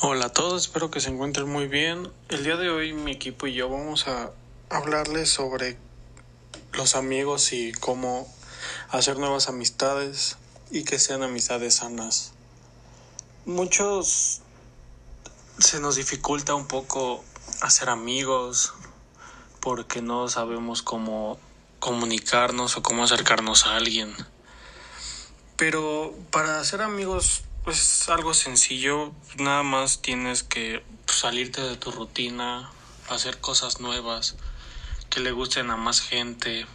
Hola a todos, espero que se encuentren muy bien. El día de hoy mi equipo y yo vamos a hablarles sobre los amigos y cómo hacer nuevas amistades y que sean amistades sanas. Muchos se nos dificulta un poco hacer amigos porque no sabemos cómo comunicarnos o cómo acercarnos a alguien. Pero para hacer amigos es algo sencillo, nada más tienes que salirte de tu rutina, hacer cosas nuevas que le gusten a más gente,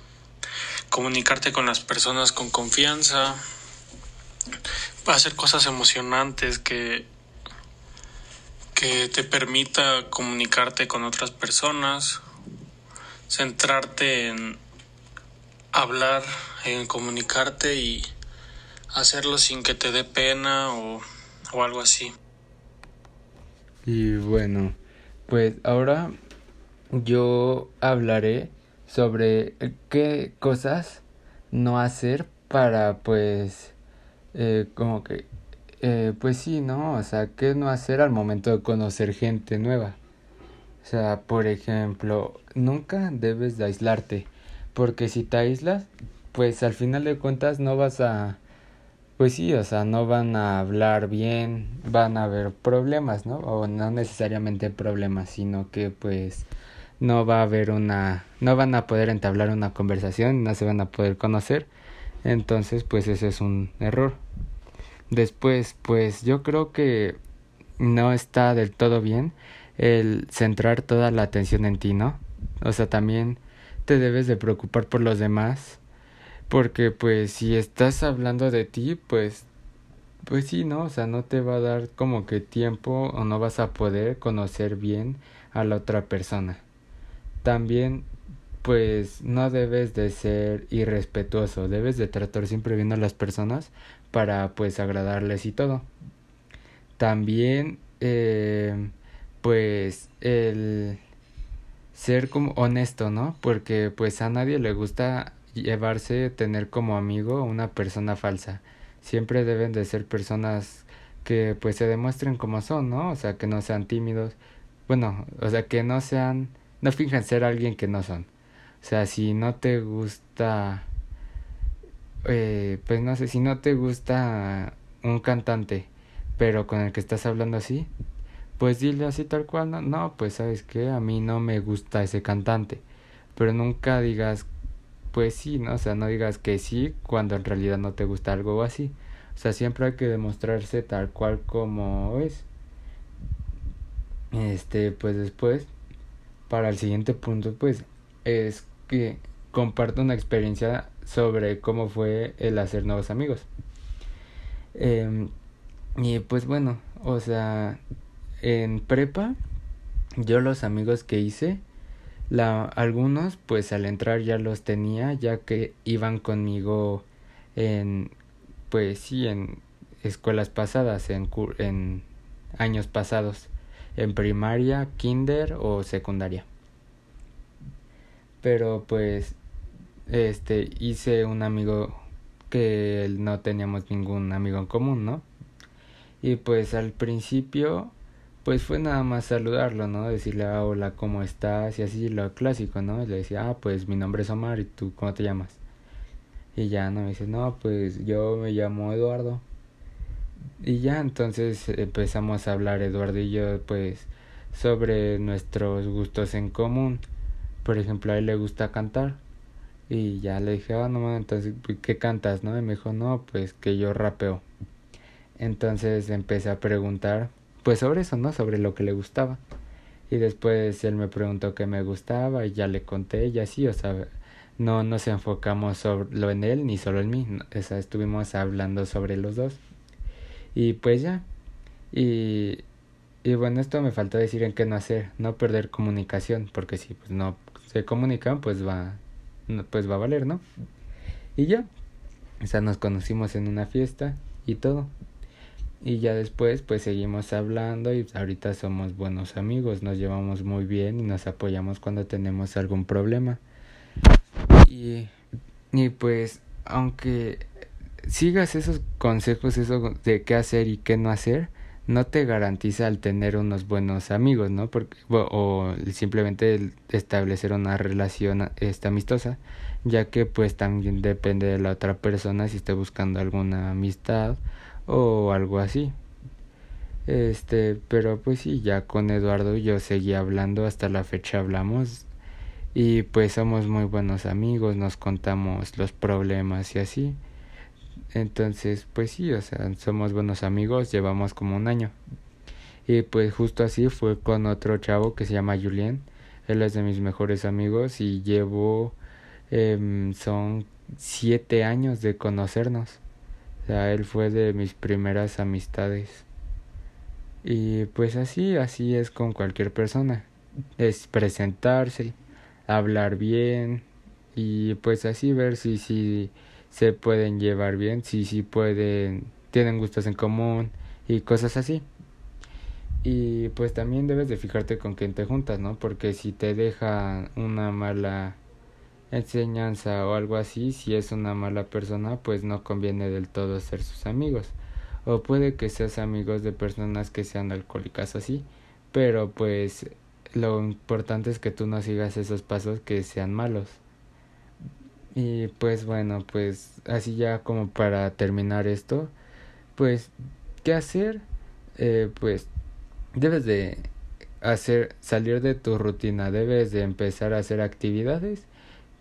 comunicarte con las personas con confianza, hacer cosas emocionantes que que te permita comunicarte con otras personas, centrarte en hablar, en comunicarte y hacerlo sin que te dé pena o, o algo así. Y bueno, pues ahora yo hablaré sobre qué cosas no hacer para pues eh, como que eh, pues sí, ¿no? O sea, qué no hacer al momento de conocer gente nueva. O sea, por ejemplo, nunca debes de aislarte, porque si te aíslas, pues al final de cuentas no vas a pues sí, o sea, no van a hablar bien, van a haber problemas, ¿no? O no necesariamente problemas, sino que pues no va a haber una, no van a poder entablar una conversación, no se van a poder conocer, entonces pues ese es un error. Después, pues yo creo que no está del todo bien el centrar toda la atención en ti, ¿no? O sea, también te debes de preocupar por los demás porque pues si estás hablando de ti, pues pues sí, ¿no? O sea, no te va a dar como que tiempo o no vas a poder conocer bien a la otra persona. También pues no debes de ser irrespetuoso, debes de tratar siempre bien a las personas para pues agradarles y todo. También eh, pues el ser como honesto, ¿no? Porque pues a nadie le gusta llevarse, tener como amigo una persona falsa. Siempre deben de ser personas que pues se demuestren como son, ¿no? O sea, que no sean tímidos. Bueno, o sea, que no sean, no finjan ser alguien que no son. O sea, si no te gusta, eh, pues no sé, si no te gusta un cantante, pero con el que estás hablando así, pues dile así tal cual, no, no pues sabes que a mí no me gusta ese cantante, pero nunca digas pues sí, ¿no? O sea, no digas que sí cuando en realidad no te gusta algo así. O sea, siempre hay que demostrarse tal cual como es. Este, pues después, para el siguiente punto, pues, es que comparto una experiencia sobre cómo fue el hacer nuevos amigos. Eh, y pues bueno, o sea, en prepa, yo los amigos que hice, la, algunos pues al entrar ya los tenía ya que iban conmigo en pues sí en escuelas pasadas en, en años pasados en primaria, kinder o secundaria. Pero pues este hice un amigo que no teníamos ningún amigo en común, ¿no? Y pues al principio pues fue nada más saludarlo, ¿no? Decirle, ah, hola, ¿cómo estás? Y así lo clásico, ¿no? le decía, ah, pues mi nombre es Omar y tú, ¿cómo te llamas? Y ya, ¿no? Me dice, no, pues yo me llamo Eduardo. Y ya, entonces empezamos a hablar Eduardo y yo, pues, sobre nuestros gustos en común. Por ejemplo, a él le gusta cantar. Y ya le dije, ah, no, entonces, ¿qué cantas, no? Y me dijo, no, pues que yo rapeo. Entonces empecé a preguntar pues sobre eso, ¿no? Sobre lo que le gustaba. Y después él me preguntó qué me gustaba y ya le conté y así, o sea, no nos enfocamos sobre lo en él ni solo en mí, o sea, estuvimos hablando sobre los dos. Y pues ya. Y, y bueno, esto me faltó decir en qué no hacer, no perder comunicación, porque si pues no se comunican, pues va, pues va a valer, ¿no? Y ya. O sea, nos conocimos en una fiesta y todo. Y ya después pues seguimos hablando y ahorita somos buenos amigos, nos llevamos muy bien y nos apoyamos cuando tenemos algún problema. Y, y pues aunque sigas esos consejos, eso de qué hacer y qué no hacer, no te garantiza el tener unos buenos amigos, ¿no? Porque, o simplemente establecer una relación esta amistosa, ya que pues también depende de la otra persona si esté buscando alguna amistad o algo así. Este, pero pues sí, ya con Eduardo yo seguí hablando, hasta la fecha hablamos y pues somos muy buenos amigos, nos contamos los problemas y así. Entonces, pues sí, o sea, somos buenos amigos, llevamos como un año. Y pues justo así fue con otro chavo que se llama Julien. Él es de mis mejores amigos y llevo, eh, son siete años de conocernos. Sea, él fue de mis primeras amistades. Y pues así, así es con cualquier persona. Es presentarse, hablar bien y pues así ver si, si se pueden llevar bien, si si pueden, tienen gustos en común y cosas así. Y pues también debes de fijarte con quién te juntas, ¿no? Porque si te deja una mala enseñanza o algo así, si es una mala persona, pues no conviene del todo ser sus amigos. O puede que seas amigos de personas que sean alcohólicas así, pero pues lo importante es que tú no sigas esos pasos que sean malos. Y pues bueno, pues así ya como para terminar esto, pues ¿qué hacer? Eh, pues debes de hacer salir de tu rutina, debes de empezar a hacer actividades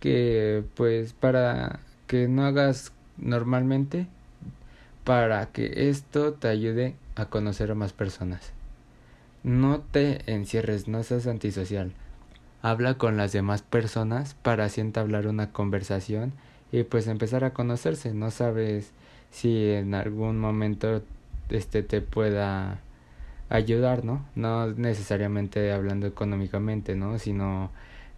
que pues para que no hagas normalmente para que esto te ayude a conocer a más personas. No te encierres, no seas antisocial habla con las demás personas para así entablar una conversación y pues empezar a conocerse. No sabes si en algún momento este te pueda ayudar, ¿no? No necesariamente hablando económicamente, ¿no? Sino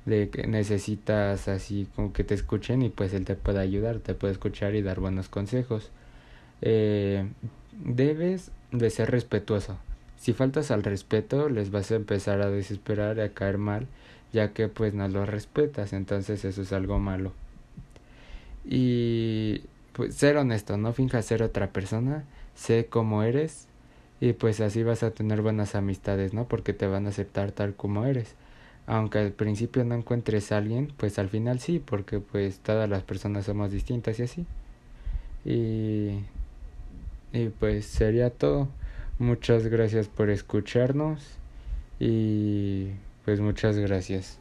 de que necesitas así como que te escuchen y pues él te puede ayudar, te puede escuchar y dar buenos consejos. Eh, debes de ser respetuoso. Si faltas al respeto, les vas a empezar a desesperar y a caer mal ya que pues no lo respetas, entonces eso es algo malo. Y pues ser honesto, no finjas ser otra persona, sé cómo eres y pues así vas a tener buenas amistades, ¿no? Porque te van a aceptar tal como eres. Aunque al principio no encuentres a alguien, pues al final sí, porque pues todas las personas somos distintas y así. Y, y pues sería todo. Muchas gracias por escucharnos y pues muchas gracias.